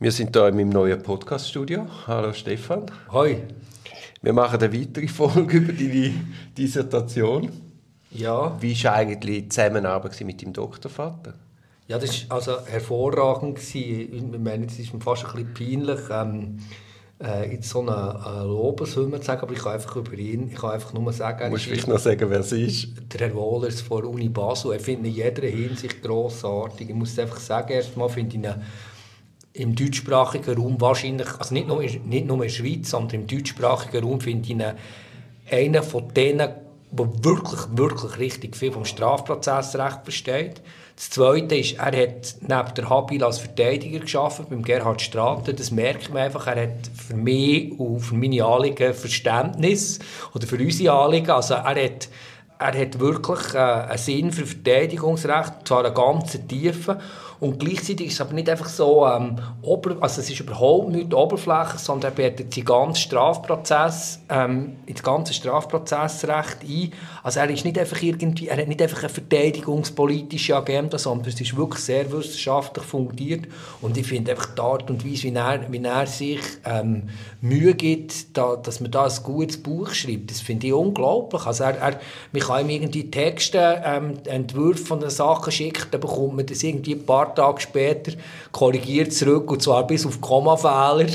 Wir sind hier in meinem neuen Podcast-Studio. Hallo Stefan. Hoi. Wir machen eine weitere Folge über deine Dissertation. Ja. Wie war eigentlich die Zusammenarbeit mit deinem Doktorvater? Ja, das war also hervorragend. Ich meine, es ist mir fast ein bisschen peinlich, ähm, äh, jetzt so eine, eine Lobeshymne zu sagen, aber ich kann einfach über ihn, ich kann einfach nur sagen... Du musst vielleicht noch sagen, wer es ist. Der Herr Wohlers von Uni Basel. Ich finde in jeder Hinsicht grossartig. Ich muss einfach sagen, erstmal finde ich ihn im deutschsprachigen Raum wahrscheinlich, also nicht nur, in, nicht nur in der Schweiz, sondern im deutschsprachigen Raum finde ich ihn einer von denen, der wirklich, wirklich richtig viel vom Strafprozessrecht versteht. Das Zweite ist, er hat neben der Habil als Verteidiger geschafft beim Gerhard Straten. Das merkt man einfach. Er hat für mich und für meine Anliegen Verständnis oder für unsere Anliegen. Also er hat, er hat wirklich äh, einen Sinn für Verteidigungsrecht, zwar einen ganzen tiefen. Und gleichzeitig ist es aber nicht einfach so, ähm, ober, also es ist überhaupt nicht Oberfläche, sondern er bettet den ganzen Strafprozess, ähm, ins ganze Strafprozessrecht ein. Also er ist nicht einfach irgendwie, er hat nicht einfach eine verteidigungspolitische Agenda, sondern es ist wirklich sehr wissenschaftlich fundiert. Und ich finde einfach die Art und Weise, wie er, wie er sich ähm, Mühe gibt, da, dass man da ein gutes Buch schreibt, das finde ich unglaublich. Also er, er, man kann ihm irgendwie Texte, ähm, Entwürfe von den Sachen schicken, dann bekommt man das irgendwie ein paar Tage später korrigiert zurück, und zwar bis auf Kommafehler.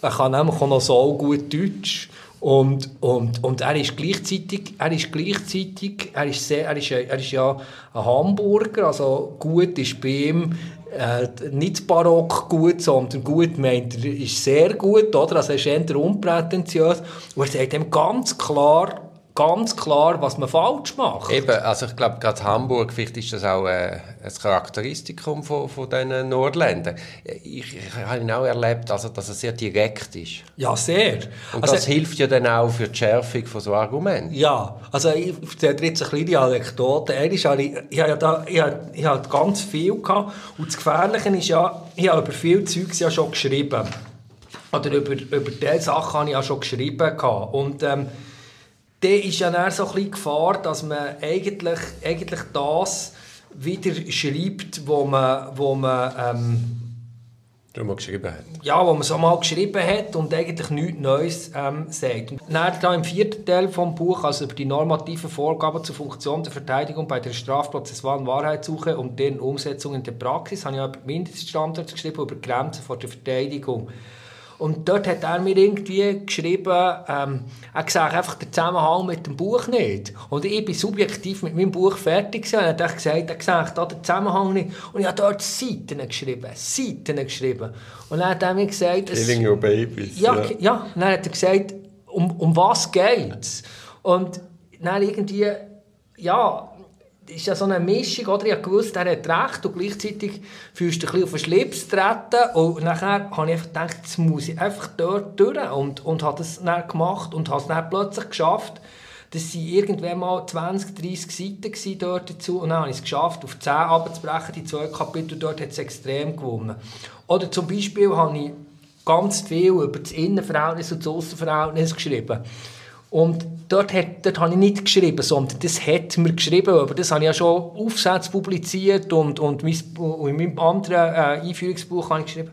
Er kann nämlich auch noch so gut Deutsch. Und, und, und er ist gleichzeitig, er ist gleichzeitig, er ist, sehr, er ist, er ist ja ein Hamburger, also gut ist bei ihm äh, nicht barock gut, sondern gut meint er ist sehr gut, oder? Also er ist eher unprätentiös und er sagt ihm ganz klar, ganz klar, was man falsch macht. Eben, also ich glaube, gerade Hamburg, vielleicht ist das auch äh, ein Charakteristikum von, von diesen Nordländern. Ich, ich habe ihn auch erlebt, also, dass er sehr direkt ist. Ja, sehr. Und also, das hilft ja dann auch für die Schärfung von so Argumenten. Ja, also ich erzähle jetzt eine kleine Anekdote. Er ist alle, ich habe ja da, ich habe, ich habe ganz viel gehabt und das Gefährliche ist ja, ich habe über viele Zeugs ja schon geschrieben. Oder über, über diese Sachen habe ich ja schon geschrieben gehabt. Und ähm, dann ist ja dann so ein bisschen Gefahr, dass man eigentlich, eigentlich das wieder schreibt, wo man, wo man, ähm, man geschrieben hat. Ja, wo man so mal geschrieben hat und eigentlich nichts Neues ähm, sagt. Und dann da im vierten Teil vom Buch, also über die normativen Vorgaben zur Funktion der Verteidigung bei der strafprozessualen Wahrheitssuche und deren Umsetzung in der Praxis, habe ich über Mindeststandards geschrieben, über Grenzen vor der Verteidigung. Und dort hat er mir irgendwie geschrieben, ähm, er gesagt einfach den Zusammenhang mit dem Buch nicht. Und ich bin subjektiv mit meinem Buch fertig gewesen. Und er hat gesagt, er gesagt, da den Zusammenhang nicht. Und ich habe dort Seiten geschrieben, Seiten geschrieben. Und dann hat er mir gesagt... Killing your babies. Ja, ja. ja. Und dann hat er gesagt, um, um was geht's? Und dann irgendwie, ja, ist ja so eine Mischung, oder? Ich wusste, er hat recht und gleichzeitig fühlst du ein auf den Schlips treten und nachher habe ich einfach gedacht, jetzt muss ich einfach dort durch und, und habe das dann gemacht und habe es dann plötzlich geschafft, das waren irgendwann mal 20, 30 Seiten dort dazu und dann habe ich es geschafft, auf 10 abzubrechen, die zwei Kapitel, dort hat es extrem gewonnen. Oder zum Beispiel habe ich ganz viel über das Innenverhältnis und das Aussenverhältnis geschrieben. Und dort, hat, dort habe ich nicht geschrieben, sondern das hat mir geschrieben, aber das habe ich ja schon Aufsätze publiziert und, und, mein, und in meinem anderen äh, Einführungsbuch habe ich geschrieben.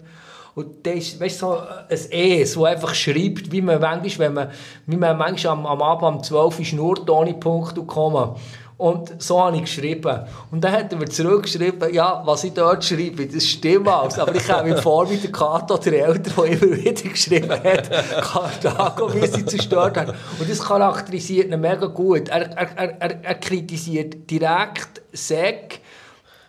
Und das ist weißt, so ein Es, das einfach schreibt, wie man manchmal, wenn man, wie man manchmal am, am Abend um 12 Uhr schnurrt ohne Punkt und Komma. Und so habe ich geschrieben. Und dann hat er mir zurückgeschrieben, ja, was ich dort schreibe, das stimmt alles. Aber ich habe mir vor wie der Kato, der Eltern, der immer wieder geschrieben hat, Karthago, wie sie zerstört haben. Und das charakterisiert ihn mega gut. Er, er, er, er kritisiert direkt Säck,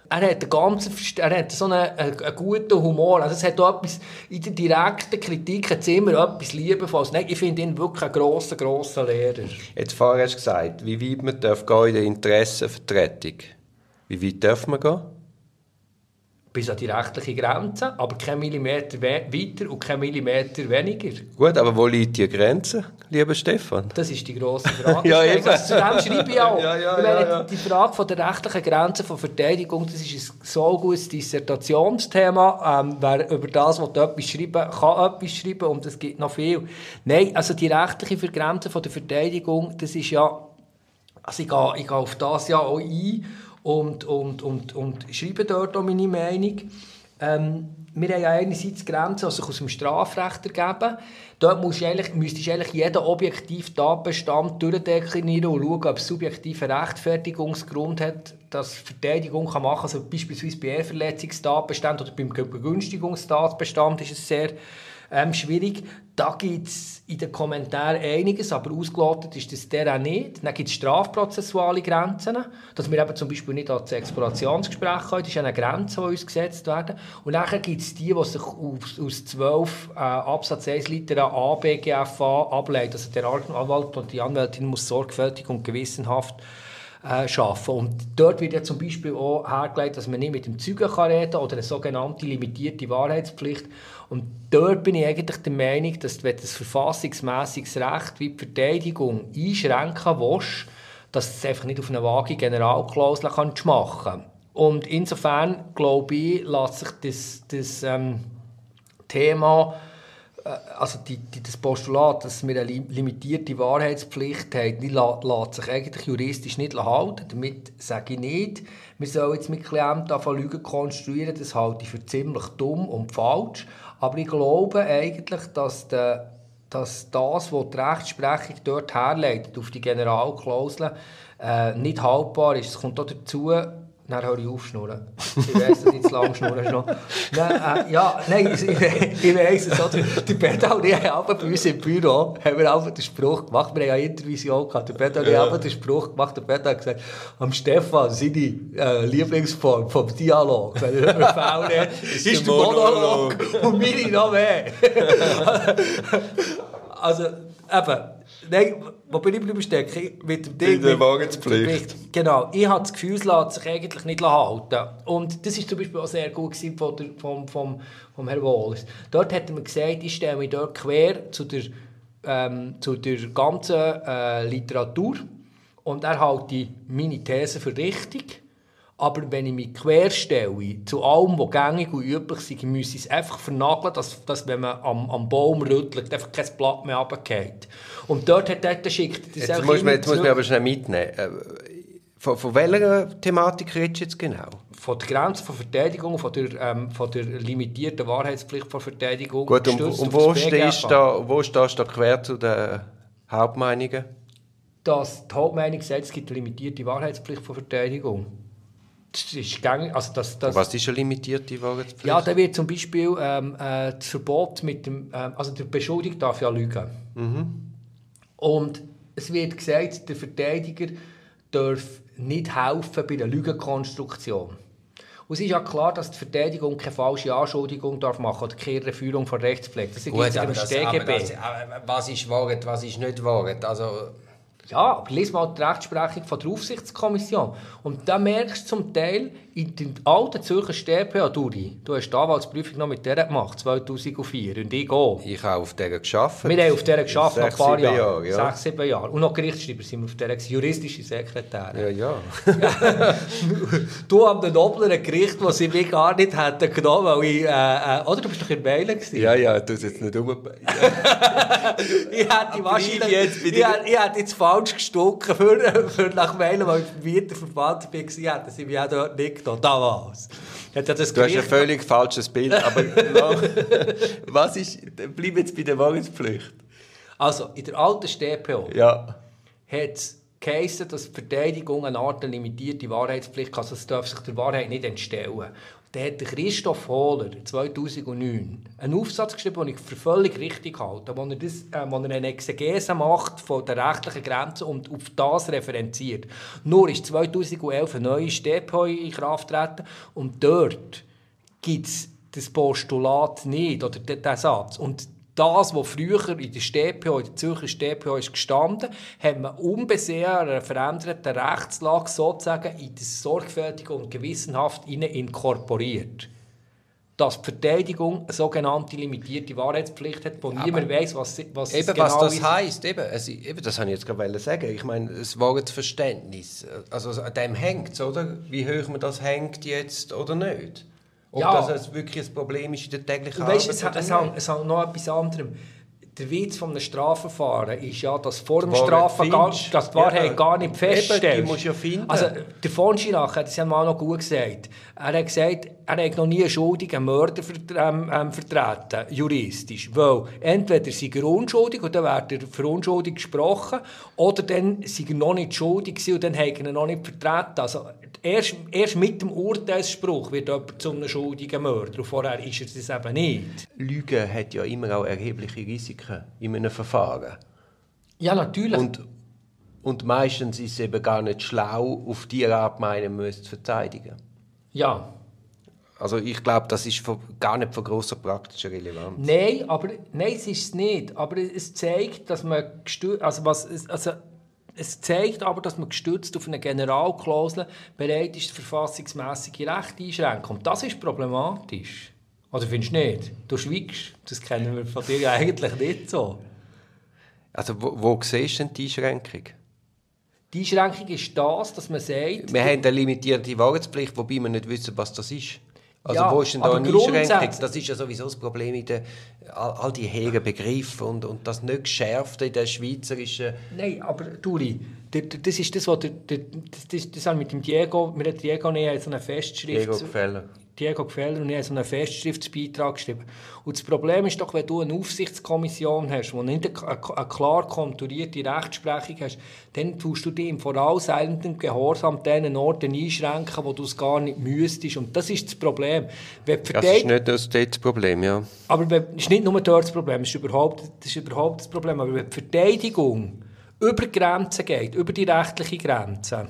er hat, einen ganzen, er hat so einen, einen, guten Humor. Also es hat auch etwas, in der direkten Kritik hat es immer etwas Liebevolles. Nein, ich finde ihn wirklich einen grossen, grossen Lehrer. Jetzt vorher hast du gesagt, wie weit man darf gehen in der Interessenvertretung. Wie weit darf man gehen? Bis an die rechtliche Grenze, aber kein Millimeter weiter und kein Millimeter weniger. Gut, aber wo liegt die Grenze, lieber Stefan? Das ist die grosse Frage. ja, eben. Also, zu dem schreibe ich auch. ja, ja, meine, ja. Die Frage von der rechtlichen Grenze von Verteidigung, das ist ein so gutes Dissertationsthema. Ähm, wer über das will etwas schreiben kann etwas schreiben und es gibt noch viel. Nein, also die rechtliche Grenze von der Verteidigung, das ist ja, also ich gehe, ich gehe auf das ja auch ein, und, und, und, und schreibe dort auch meine Meinung. Ähm, wir haben ja einerseits Grenzen, die sich aus dem Strafrecht ergeben. Dort musst du eigentlich, müsstest du eigentlich jeden objektiven Tatbestand durchdeklinieren und schauen, ob es subjektiven Rechtfertigungsgrund hat, dass Verteidigung kann machen kann. Also beispielsweise bei Ehrverletzungstatbestand oder beim Begünstigungstatbestand ist es sehr ähm, schwierig. Da gibt es in den Kommentaren einiges, aber ausgelotet ist das auch nicht. Dann gibt es strafprozessuale Grenzen, dass wir eben zum Beispiel nicht ans Explorationsgespräch können. Das ist eine Grenze, die uns gesetzt werden. Und dann gibt es die, die sich aus, aus 12 äh, Absatz 1 Liter A, B, GFA ableiten. Also der Anwalt und die Anwältin muss sorgfältig und gewissenhaft äh. Und dort wird ja zum Beispiel auch hergelegt, dass man nicht mit dem Zeugen reden kann oder eine sogenannte limitierte Wahrheitspflicht. Und dort bin ich eigentlich der Meinung, dass wenn das verfassungsmäßiges Recht wie die Verteidigung einschränken willst, dass es einfach nicht auf eine vage Generalklausel kannst machen kann. Und insofern, glaube ich, lässt sich das, das ähm, Thema also die, die, das Postulat, dass wir eine limitierte Wahrheitspflicht haben, die lässt sich eigentlich juristisch nicht halten. Damit sage ich nicht, wir sollen jetzt mit Klienten anfangen, Lügen konstruieren. Das halte ich für ziemlich dumm und falsch. Aber ich glaube eigentlich, dass, der, dass das, was die Rechtsprechung dort herleitet, auf die Generalklausel, äh, nicht haltbar ist. Es kommt auch dazu, dann höre ich auf schnurren. Ich weiss, dass ich zu lang schnurren schon. Nein, äh, ja, nein, ich, ich weiss es. Oder? Der Pedal, die haben bei uns im Büro haben wir einfach den Spruch gemacht, wir haben ja Intervision gehabt, der Pedal, ja. haben den Spruch gemacht, der Pedal hat gesagt, am Stefan, seine äh, Lieblingsform vom Dialog, wenn er über Fälle ist, ist der Monolog. Monolog und meine noch mehr. also, eben, Nein, wo bin ich geblieben stecken? Mit dem Ding. Mit der Wagenspflicht. Genau. Ich habe das Gefühl, es lässt sich eigentlich nicht halten. Und das war zum Beispiel auch sehr gut von der, vom, vom, vom Herrn Wohlers. Dort hat er mir gesagt, ich stelle mich dort quer zu der, ähm, zu der ganzen äh, Literatur und er hält meine These für richtig. Aber wenn ich mich querstelle zu allem, was gängig und üblich ist, muss ich es einfach vernageln, dass, dass wenn man am, am Baum rüttelt, einfach kein Blatt mehr runterfällt. Und dort hat er geschickt. Jetzt, muss man, jetzt muss man aber schnell mitnehmen. Äh, von, von welcher Thematik redest du jetzt genau? Von der Grenze von Verteidigung, von der, ähm, von der limitierten Wahrheitspflicht von Verteidigung. Gut, und, und wo, stehst da, wo stehst du da quer zu den Hauptmeinungen? Dass die Hauptmeinung sagt, es gibt eine limitierte Wahrheitspflicht von Verteidigung ist gängig. Also das, das, Was ist eine limitierte Wahrheitspflicht? Ja, da wird zum Beispiel ähm, äh, das Verbot mit dem, ähm, also der Beschuldigte darf ja lügen. Mhm. Und es wird gesagt, der Verteidiger darf nicht helfen bei der Lügenkonstruktion. Und es ist ja klar, dass die Verteidigung keine falsche Anschuldigung darf machen oder keine Führung von Rechtspflege. Das das, aber das, aber was ist Wahrheit, was ist nicht Wahrheit? Also ja, aber lies mal die Rechtsprechung von der Aufsichtskommission. Und da merkst du zum Teil, in den alten Zürcher StPA, Duri, du hast die Anwaltsprüfung noch mit der gemacht, 2004, und ich auch. Ich habe auf der geschafft. Wir haben auf der geschafft, nach ein paar Jahren. Jahre, ja. Sechs, sieben Jahre. Und noch Gerichtsschreiber sind wir auf der, juristische Sekretär. Ja, ja. du an den noblen Gericht, das sie mich gar nicht hätten genommen, weil ich, äh, äh, oder du bist doch in Meilen gewesen. Ja, ja, du hast jetzt nicht um. ich hätte wahrscheinlich, jetzt ich, ich hätte jetzt falsch gestochen für, für nach Meilen, weil ich vom Mieterverband war, hätten sie mich auch dort nicht da, damals. Hat ja das du hast ein völlig falsches Bild, aber was ist, bleib jetzt bei der Wahrheitspflicht. Also, in der alten StPO ja. hat es geheißen, dass die Verteidigung eine Art limitierte Wahrheitspflicht hat. Also es darf sich der Wahrheit nicht entstellen. Da hat Christoph Hohler 2009 einen Aufsatz geschrieben, den ich für völlig richtig halte, wo er, das, äh, wo er eine Exegese macht von der rechtlichen Grenzen und auf das referenziert. Nur ist 2011 eine neue StPO in Kraft getreten und dort gibt es das Postulat nicht, oder den Satz. Und das, was früher in der StPO, in der Zürcher StPO ist gestanden, hat man unbesehen einer veränderten Rechtslage sozusagen in das sorgfältige und gewissenhaft inkorporiert. Dass die Verteidigung eine sogenannte limitierte Wahrheitspflicht hat, wo niemand weiß, was, was eben, genau was das ist. heisst. Eben, also, eben, das habe ich jetzt gerade sagen. Ich meine, das Wahrheitsverständnis, also an dem hängt es, oder? Wie hoch man das hängt jetzt oder nicht. Ob ja. das wirklich ein Problem ist in der täglichen Arbeit weißt, es, oder es, hängt, es hängt noch etwas anderem. Der Witz von einem Strafverfahren ist ja, dass vor dem Strafverfahren dass die Wahrheit ja, gar nicht feststellt. Die musst du ja finden. Also, der von Schirach hat es ja mal noch gut gesagt. Er hat gesagt, er hat noch nie einen schuldigen Mörder ähm, ähm, vertreten, juristisch. Weil entweder sei er unschuldig und dann wird er für unschuldig gesprochen, oder dann sei er noch nicht schuldig und dann hat er ihn noch nicht vertreten. Also erst, erst mit dem Urteilsspruch wird jemand zu einem schuldigen Mörder und vorher ist er es eben nicht. Lügen hat ja immer auch erhebliche Risiken in einem Verfahren. Ja, natürlich. Und, und meistens ist es eben gar nicht schlau, auf die Art meinen zu verteidigen. Ja. Also ich glaube, das ist von, gar nicht von grosser praktischer Relevanz. Nein, aber nein, es ist es nicht. Aber es zeigt, dass man also was, also es zeigt aber, dass man gestützt auf eine Generalklausel bereit ist, verfassungsmäßige Rechte einschränken. Und das ist problematisch. Oder findest du nicht? Du schweigst. Das kennen wir von dir eigentlich nicht so. Also wo, wo siehst du denn die Einschränkung? Die Einschränkung ist das, dass man sagt... Wir haben eine limitierte Wahrheitspflicht, wobei wir nicht wissen, was das ist. Also ja, wo ist denn da eine Einschränkung? Das ist ja sowieso das Problem in der, all, all die hehren Begriffe und, und das nicht geschärfte in der schweizerischen... Nein, aber Turi, das ist das, was... Das, das, das, das mit dem Diego, wir haben Diego näher so eine Festschrift... Diego Gefäller. Diego Gefäller und ich so einen Festschriftsbeitrag geschrieben. Und das Problem ist doch, wenn du eine Aufsichtskommission hast, wo nicht eine, eine klar konturierte Rechtsprechung hast, dann tust du dich im vorauseilenden Gehorsam diesen Orten einschränken, wo du es gar nicht müsstest. Und das ist das Problem. das ist nicht das, das Problem, ja. Aber es ist nicht nur dort das Problem, es ist überhaupt das, ist überhaupt das Problem. Aber wenn die Verteidigung über Grenzen geht, über die rechtliche Grenze,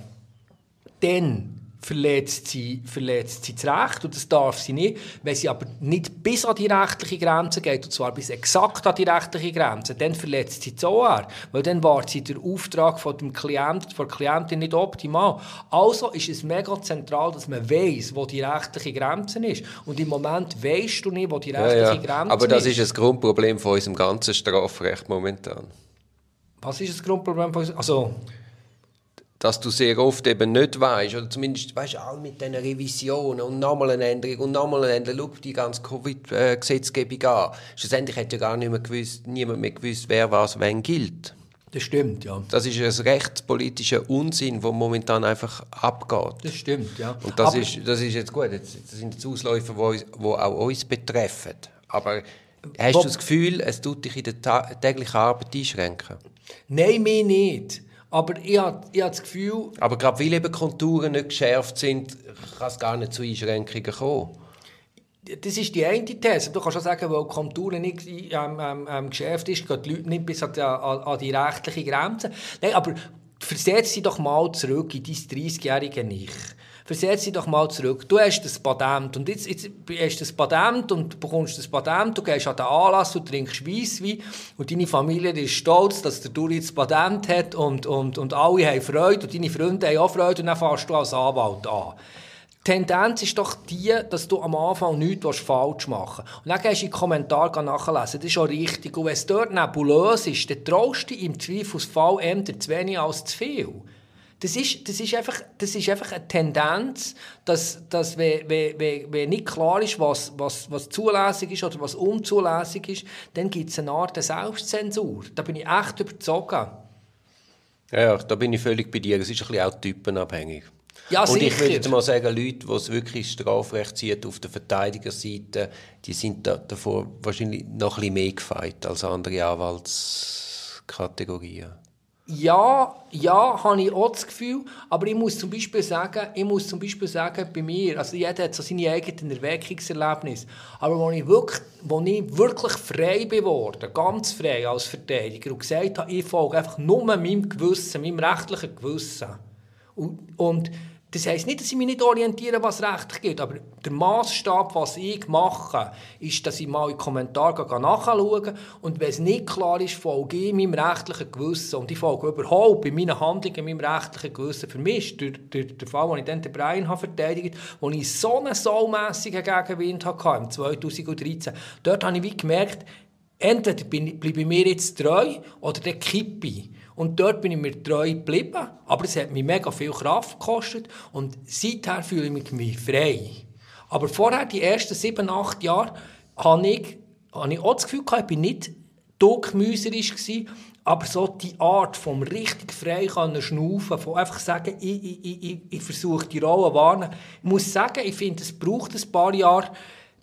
dann verletzt sie, verletzt sie das Recht und das darf sie nicht. Wenn sie aber nicht bis an die rechtliche Grenze geht, und zwar bis exakt an die rechtliche Grenze, dann verletzt sie das OR, weil dann war sie der Auftrag von dem Klient, von der Klientin nicht optimal. Also ist es mega zentral, dass man weiß, wo die rechtliche Grenze ist. Und im Moment weißt du nicht, wo die rechtliche ja, ja. Grenze ist. Aber das ist das Grundproblem von unserem ganzen Strafrecht momentan. Was ist das Grundproblem. Also dass du sehr oft eben nicht weißt, oder zumindest weißt all mit diesen Revisionen und nochmal eine Änderung und nochmal eine Änderung, schau die ganze Covid-Gesetzgebung an. Schlussendlich hat ja gar nicht mehr gewusst, niemand mehr gewusst, wer was wann gilt. Das stimmt, ja. Das ist ein rechtspolitischer Unsinn, der momentan einfach abgeht. Das stimmt, ja. Und das, ist, das ist jetzt gut. Das sind jetzt Ausläufer, die auch uns betreffen. Aber hast du das Gefühl, es tut dich in der täglichen Arbeit einschränken? Nein, mir nicht. Aber ich habe, ich habe das Gefühl... Aber gerade weil eben Konturen nicht geschärft sind, kann es gar nicht zu Einschränkungen kommen. Das ist die eine These. Du kannst auch sagen, weil Konturen nicht ähm, ähm, ähm, geschärft ist, gehen die Leute nicht bis an die, an die rechtliche Grenze. Nein, aber versetz dich doch mal zurück in dein 30-jährige Ich versetz dich doch mal zurück. Du hast das Patent und jetzt, jetzt hast das Patent und bekommst das Patent, du gehst an den Anlass und trinkst Weisswein und deine Familie ist stolz, dass der Duri das Patent hat und, und, und alle haben Freude und deine Freunde haben auch Freude und dann fährst du als Anwalt an. Die Tendenz ist doch die, dass du am Anfang nichts falsch machen willst. Und dann gehst du in den Kommentar nachlesen. Das ist auch richtig. Und wenn es dort nebulös ist, dann traust du im Zweifelsfall eher zu wenig als zu viel. Das ist, das ist, einfach, das ist einfach eine Tendenz, dass, dass wenn, wenn, wenn nicht klar ist, was, was, was zulässig ist oder was unzulässig ist, dann gibt es eine Art Selbstzensur. Da bin ich echt überzogen. Ja, da bin ich völlig bei dir. Es ist ein bisschen auch typenabhängig. Ja, und sicher. ich würde mal sagen, Leute, die es wirklich Strafrecht ziehen auf der Verteidigerseite, die sind da, davor wahrscheinlich noch ein bisschen mehr gefeit als andere Anwaltskategorien. Ja, ja, habe ich auch das Gefühl. Aber ich muss zum Beispiel sagen, ich muss zum Beispiel sagen, bei mir, also jeder hat so seine eigenen Erweckungserlebnisse. Aber als ich wirklich, als ich wirklich frei geworden ganz frei als Verteidiger und gesagt habe, ich folge einfach nur meinem Gewissen, meinem rechtlichen Gewissen. Und, und das heisst nicht, dass ich mich nicht orientiere, was rechtlich geht, aber der Maßstab, was ich mache, ist, dass ich mal in Kommentare nachschaue und wenn es nicht klar ist, folge ich meinem rechtlichen Gewissen und ich folge überhaupt bei meinen Handlungen meinem rechtlichen Gewissen. Für mich ist der, der, der Fall, als ich dann den Brian habe verteidigt wo ich so einen saumässigen Gegenwind hatte im 2013, dort habe ich wie gemerkt, entweder bleibe ich mir jetzt treu oder der kippe. Und dort bin ich mir treu geblieben, aber es hat mich mega viel Kraft gekostet und seither fühle ich mich frei. Aber vorher, die ersten sieben, acht Jahre, hatte ich, hatte ich auch das Gefühl, ich war nicht todgemüserisch, Aber so die Art vom richtig frei schnaufen, von einfach sagen, ich, ich, ich, ich versuche die Rolle wahrnehmen. Ich muss sagen, ich finde, es braucht ein paar Jahre,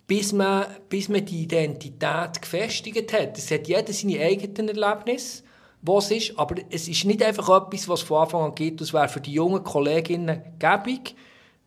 bis man, bis man die Identität gefestigt hat. Es hat jeder seine eigenen Erlebnisse, was es ist, aber es ist nicht einfach etwas, was von Anfang an gibt, das wäre für die jungen Kolleginnen gäbig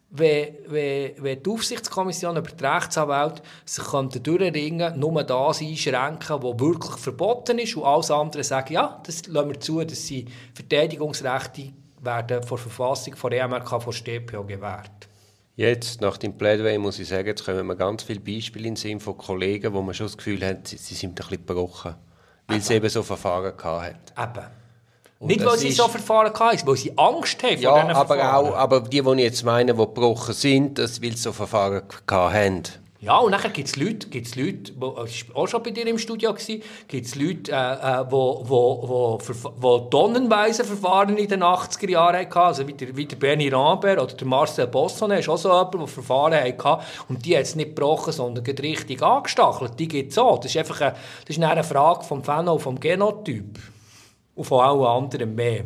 wenn, wenn, wenn die Aufsichtskommission über die Rechtsanwälte sich durchringen nur das einschränken, was wirklich verboten ist und alles andere sagen, ja, das lassen wir zu, dass sie Verteidigungsrechte werden vor Verfassung von EMRK, von StPO gewährt. Jetzt, nach dem Plädoyer, muss ich sagen, jetzt kommen wir ganz viele Beispiele in Sinn von Kollegen, wo man schon das Gefühl hat, sie, sie sind ein bisschen gebrochen, weil sie eben so Verfahren hatten. Eben. Und nicht, weil sie so Verfahren hatten, weil sie Angst haben ja, vor diesen aber Verfahren. Auch, aber die, die ich jetzt meine, die gebrochen sind, das, weil sie so Verfahren hatten. Ja, und dann gibt es Leute, gibt's Leute, wo, das war auch schon bei dir im Studio, gibt es Leute, äh, äh, wo, tonnenweise Verfahren in den 80er Jahren hatten, also wie der, wie der Bernie Rambert oder der Marcel Bossone, ist auch so jemand, der Verfahren hatte und die hat es nicht gebrochen, sondern richtig angestachelt. Die gibt es auch. Das ist einfach eine, das ist eine Frage vom Phänotyp, vom Genotyp und von allen anderen mehr.